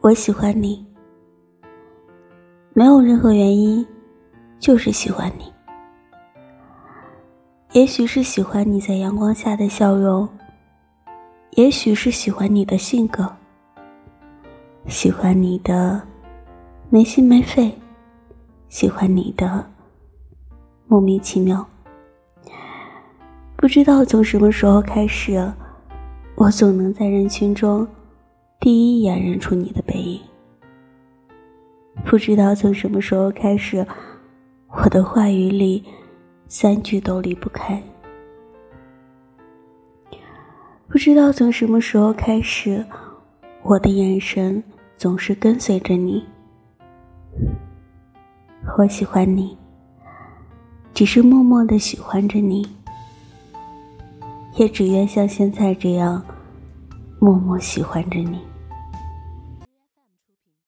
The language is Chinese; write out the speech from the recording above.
我喜欢你，没有任何原因，就是喜欢你。也许是喜欢你在阳光下的笑容，也许是喜欢你的性格，喜欢你的没心没肺，喜欢你的莫名其妙。不知道从什么时候开始，我总能在人群中第一眼认出你的背影。不知道从什么时候开始，我的话语里三句都离不开。不知道从什么时候开始，我的眼神总是跟随着你。我喜欢你，只是默默的喜欢着你。也只愿像现在这样，默默喜欢着你。